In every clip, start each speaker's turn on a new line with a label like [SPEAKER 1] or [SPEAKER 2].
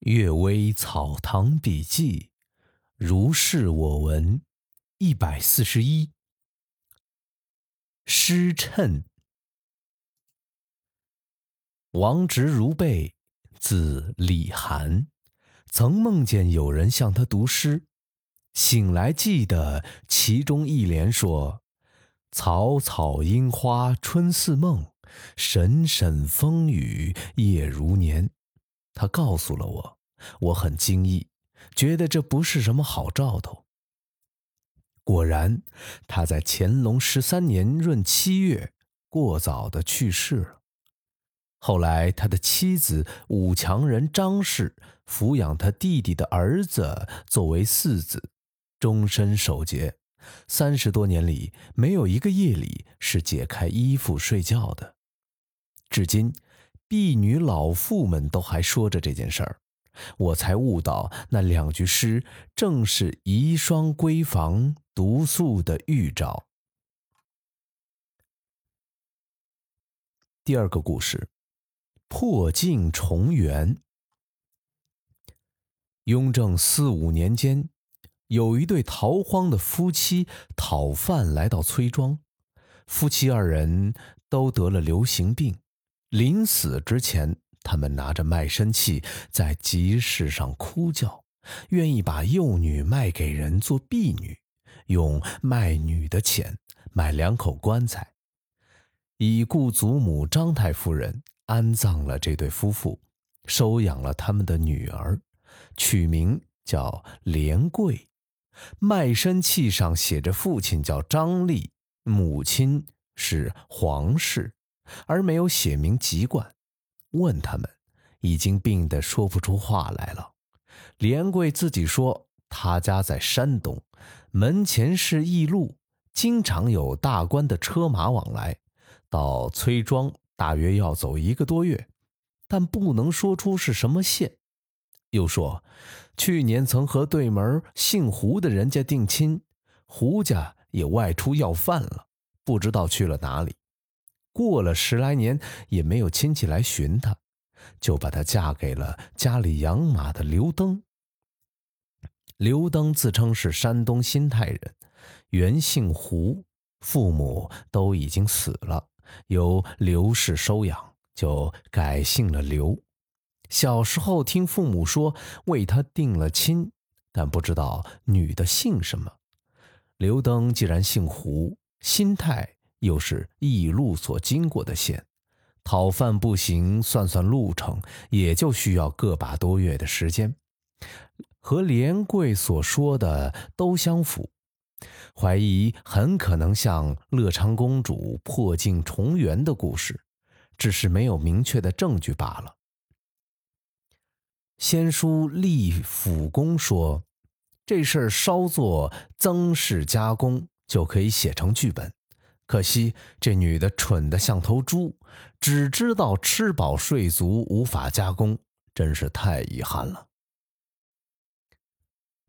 [SPEAKER 1] 《岳微草堂笔记》，如是我闻，一百四十一。诗谶。王直如辈，字李涵，曾梦见有人向他读诗，醒来记得其中一联说：“草草樱花春似梦，婶婶风雨夜如年。”他告诉了我，我很惊异，觉得这不是什么好兆头。果然，他在乾隆十三年闰七月过早的去世了。后来，他的妻子武强人张氏抚养他弟弟的儿子作为嗣子，终身守节，三十多年里没有一个夜里是解开衣服睡觉的，至今。婢女老妇们都还说着这件事儿，我才悟到那两句诗正是遗孀闺房独宿的预兆。第二个故事，破镜重圆。雍正四五年间，有一对逃荒的夫妻讨饭来到崔庄，夫妻二人都得了流行病。临死之前，他们拿着卖身契在集市上哭叫，愿意把幼女卖给人做婢女，用卖女的钱买两口棺材。已故祖母张太夫人安葬了这对夫妇，收养了他们的女儿，取名叫连贵。卖身契上写着父亲叫张立，母亲是黄氏。而没有写明籍贯，问他们，已经病得说不出话来了。连贵自己说，他家在山东，门前是驿路，经常有大官的车马往来，到崔庄大约要走一个多月，但不能说出是什么县。又说，去年曾和对门姓胡的人家定亲，胡家也外出要饭了，不知道去了哪里。过了十来年，也没有亲戚来寻她，就把她嫁给了家里养马的刘登。刘登自称是山东新泰人，原姓胡，父母都已经死了，由刘氏收养，就改姓了刘。小时候听父母说为他定了亲，但不知道女的姓什么。刘登既然姓胡，新泰。又是驿路所经过的县，讨饭步行，算算路程，也就需要个把多月的时间，和连贵所说的都相符，怀疑很可能像乐昌公主破镜重圆的故事，只是没有明确的证据罢了。先书立府公说，这事儿稍作增饰加工，就可以写成剧本。可惜这女的蠢得像头猪，只知道吃饱睡足，无法加工，真是太遗憾了。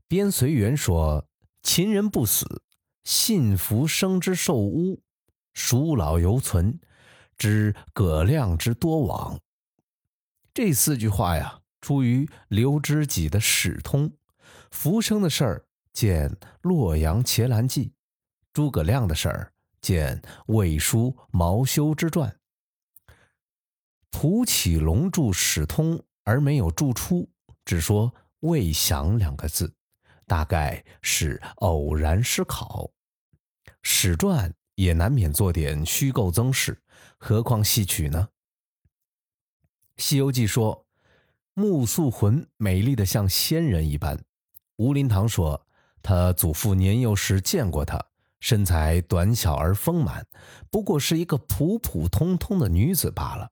[SPEAKER 1] 边随元说：“秦人不死，信服生之受污，蜀老犹存，知葛亮之多往。”这四句话呀，出于刘知己的《史通》，浮生的事儿见《洛阳伽蓝记》，诸葛亮的事儿。见魏书毛修之传，蒲启龙注史通而没有注出，只说魏详两个字，大概是偶然思考。史传也难免做点虚构增饰，何况戏曲呢？《西游记》说木素魂美丽的像仙人一般，吴林堂说他祖父年幼时见过他。身材短小而丰满，不过是一个普普通通的女子罢了。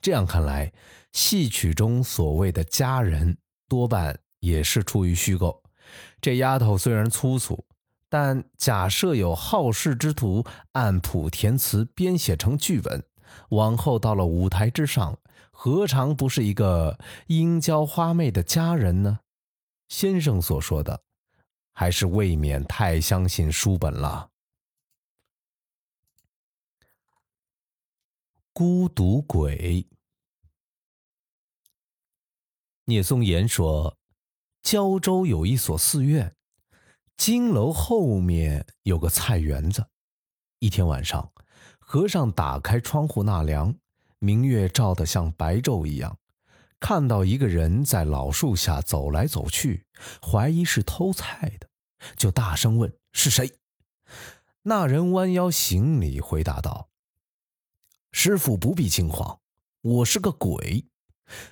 [SPEAKER 1] 这样看来，戏曲中所谓的佳人多半也是出于虚构。这丫头虽然粗俗，但假设有好事之徒按谱填词编写成剧本，往后到了舞台之上，何尝不是一个英娇花媚的佳人呢？先生所说的。还是未免太相信书本了。孤独鬼。聂松岩说：“胶州有一所寺院，金楼后面有个菜园子。一天晚上，和尚打开窗户纳凉，明月照得像白昼一样，看到一个人在老树下走来走去，怀疑是偷菜的，就大声问是谁。那人弯腰行礼，回答道：‘师傅不必惊慌，我是个鬼。’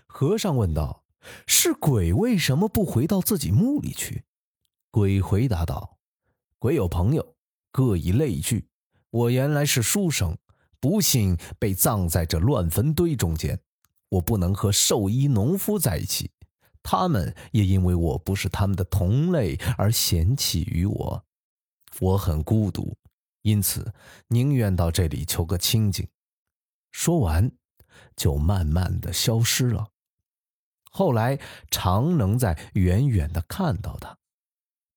[SPEAKER 1] 和尚问道。”是鬼为什么不回到自己墓里去？鬼回答道：“鬼有朋友，各以类聚。我原来是书生，不幸被葬在这乱坟堆中间。我不能和寿衣农夫在一起，他们也因为我不是他们的同类而嫌弃于我。我很孤独，因此宁愿到这里求个清静。”说完，就慢慢的消失了。后来常能在远远的看到他，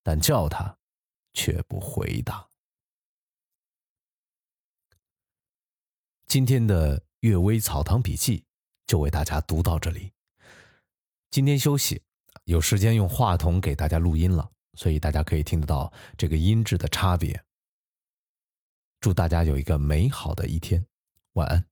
[SPEAKER 1] 但叫他却不回答。今天的《阅微草堂笔记》就为大家读到这里。今天休息，有时间用话筒给大家录音了，所以大家可以听得到这个音质的差别。祝大家有一个美好的一天，晚安。